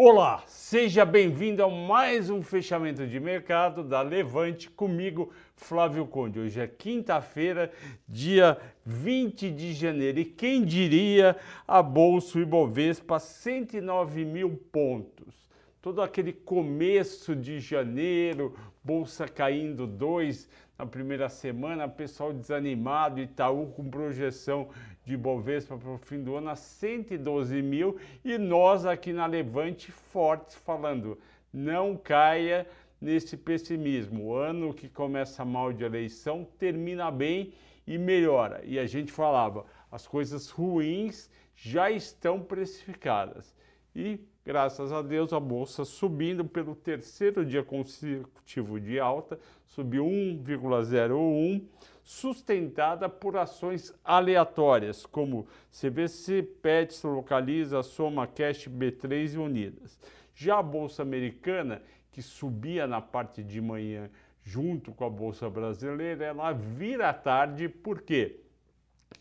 Olá, seja bem-vindo a mais um fechamento de mercado da Levante comigo, Flávio Conde. Hoje é quinta-feira, dia 20 de janeiro, e quem diria a Bolsa Ibovespa 109 mil pontos. Todo aquele começo de janeiro, Bolsa caindo 2 na primeira semana, pessoal desanimado, Itaú com projeção de Bovespa para o fim do ano a 112 mil e nós aqui na Levante fortes falando, não caia nesse pessimismo. O ano que começa mal de eleição termina bem e melhora. E a gente falava, as coisas ruins já estão precificadas. E graças a Deus a bolsa subindo pelo terceiro dia consecutivo de alta, subiu 1,01 sustentada por ações aleatórias, como CVC, Pets, Localiza, Soma, Cash, B3 e Unidas. Já a Bolsa Americana, que subia na parte de manhã junto com a Bolsa Brasileira, ela vira à tarde, por quê?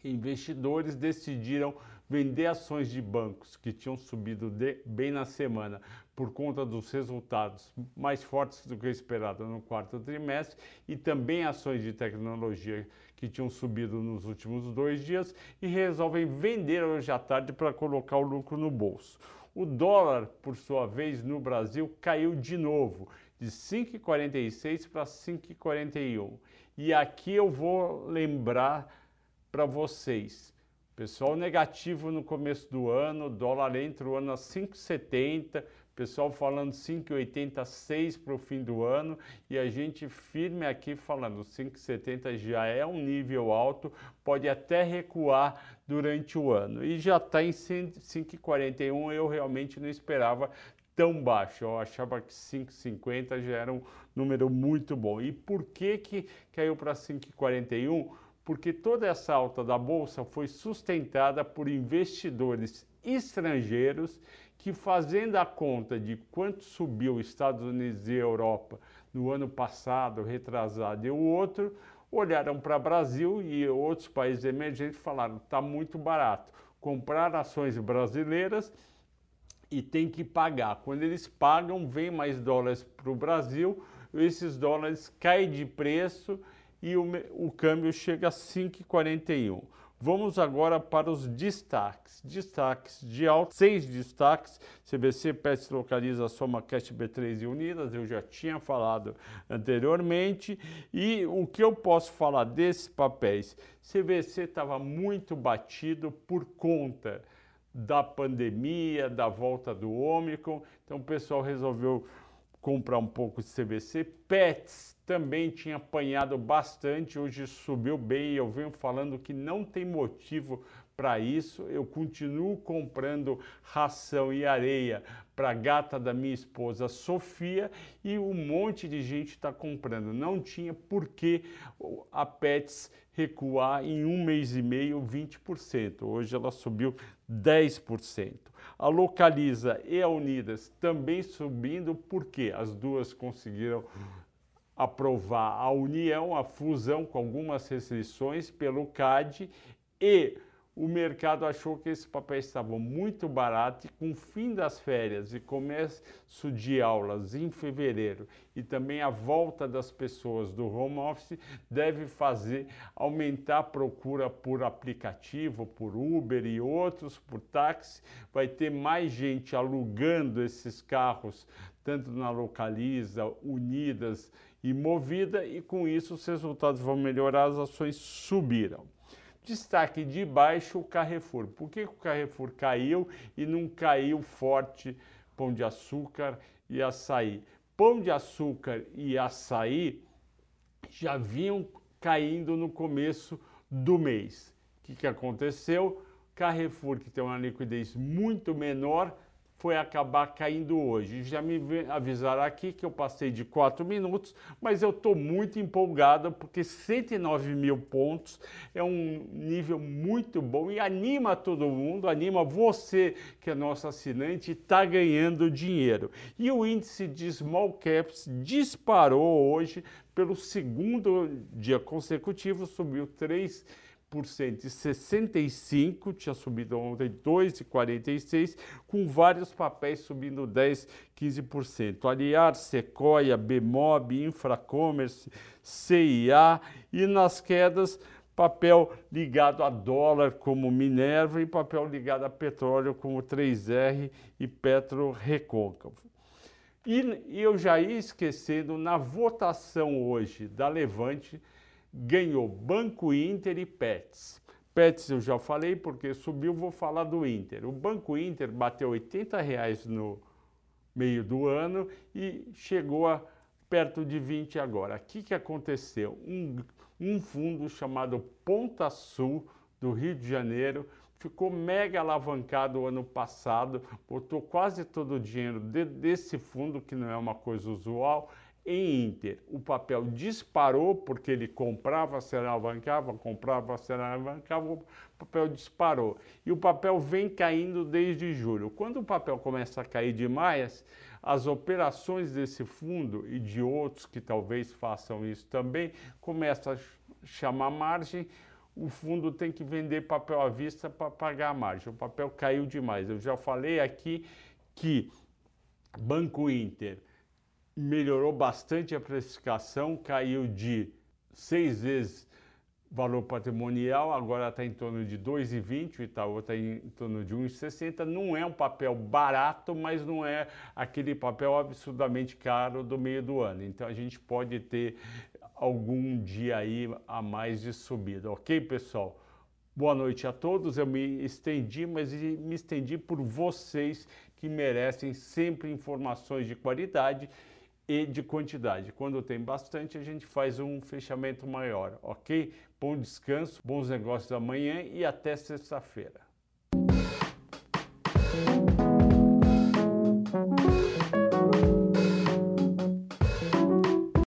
Investidores decidiram vender ações de bancos que tinham subido de, bem na semana por conta dos resultados mais fortes do que esperado no quarto trimestre e também ações de tecnologia que tinham subido nos últimos dois dias e resolvem vender hoje à tarde para colocar o lucro no bolso. O dólar, por sua vez, no Brasil caiu de novo, de 5,46 para 5,41. E aqui eu vou lembrar para vocês Pessoal negativo no começo do ano, dólar entra o ano a 5,70, pessoal falando 5,86 para o fim do ano e a gente firme aqui falando 5,70 já é um nível alto, pode até recuar durante o ano. E já está em 5,41, eu realmente não esperava tão baixo. Eu achava que 5,50 já era um número muito bom. E por que, que caiu para 5,41? Porque toda essa alta da bolsa foi sustentada por investidores estrangeiros que, fazendo a conta de quanto subiu os Estados Unidos e Europa no ano passado, retrasado e o outro, olharam para o Brasil e outros países emergentes e falaram: está muito barato comprar ações brasileiras e tem que pagar. Quando eles pagam, vem mais dólares para o Brasil, esses dólares caem de preço e o, o câmbio chega a 5,41. Vamos agora para os destaques. Destaques de alta, seis destaques. CBC, PET localiza Soma Cash B3 e Unidas, eu já tinha falado anteriormente. E o que eu posso falar desses papéis? CBC estava muito batido por conta da pandemia, da volta do Ômicron. Então o pessoal resolveu comprar um pouco de CVC. Pets também tinha apanhado bastante, hoje subiu bem. Eu venho falando que não tem motivo para isso. Eu continuo comprando ração e areia para a gata da minha esposa Sofia e um monte de gente está comprando. Não tinha por que a Pets recuar em um mês e meio 20%. Hoje ela subiu 10%. A Localiza e a Unidas também subindo, porque as duas conseguiram aprovar a união, a fusão com algumas restrições pelo CAD e o mercado achou que esses papéis estavam muito baratos e com o fim das férias e começo de aulas em fevereiro e também a volta das pessoas do home office deve fazer aumentar a procura por aplicativo, por Uber e outros, por táxi. Vai ter mais gente alugando esses carros, tanto na Localiza, Unidas e Movida, e com isso os resultados vão melhorar, as ações subiram. Destaque de baixo o Carrefour. Por que o Carrefour caiu e não caiu forte pão de açúcar e açaí? Pão de açúcar e açaí já vinham caindo no começo do mês. O que, que aconteceu? Carrefour, que tem uma liquidez muito menor, foi acabar caindo hoje. Já me avisaram aqui que eu passei de 4 minutos, mas eu estou muito empolgado porque 109 mil pontos é um nível muito bom e anima todo mundo, anima você que é nosso assinante e está ganhando dinheiro. E o índice de small caps disparou hoje pelo segundo dia consecutivo, subiu 3 e 65, tinha subido ontem 2,46, com vários papéis subindo 10, 15%. Aliar, Sequoia, Bemob, Infracommerce, CIA e nas quedas papel ligado a dólar como Minerva e papel ligado a petróleo como 3R e Petro Recôncavo. E eu já ia esquecendo, na votação hoje da Levante, ganhou Banco Inter e Pets. Pets eu já falei porque subiu, vou falar do Inter. O Banco Inter bateu 80 reais no meio do ano e chegou a perto de 20 agora. O que, que aconteceu? Um, um fundo chamado Ponta Sul do Rio de Janeiro ficou mega alavancado ano passado, botou quase todo o dinheiro de, desse fundo, que não é uma coisa usual, em Inter. O papel disparou porque ele comprava, se alavancava, comprava, se alavancava, o papel disparou. E o papel vem caindo desde julho. Quando o papel começa a cair demais, as operações desse fundo e de outros que talvez façam isso também começam a chamar margem o fundo tem que vender papel à vista para pagar a margem. O papel caiu demais. Eu já falei aqui que Banco Inter melhorou bastante a precificação, caiu de seis vezes valor patrimonial, agora está em torno de 2,20, o Itaú está em torno de 1,60. Não é um papel barato, mas não é aquele papel absurdamente caro do meio do ano. Então a gente pode ter algum dia aí a mais de subida, ok, pessoal? Boa noite a todos. Eu me estendi, mas me estendi por vocês que merecem sempre informações de qualidade e de quantidade. Quando tem bastante, a gente faz um fechamento maior, ok? Bom descanso, bons negócios amanhã e até sexta-feira.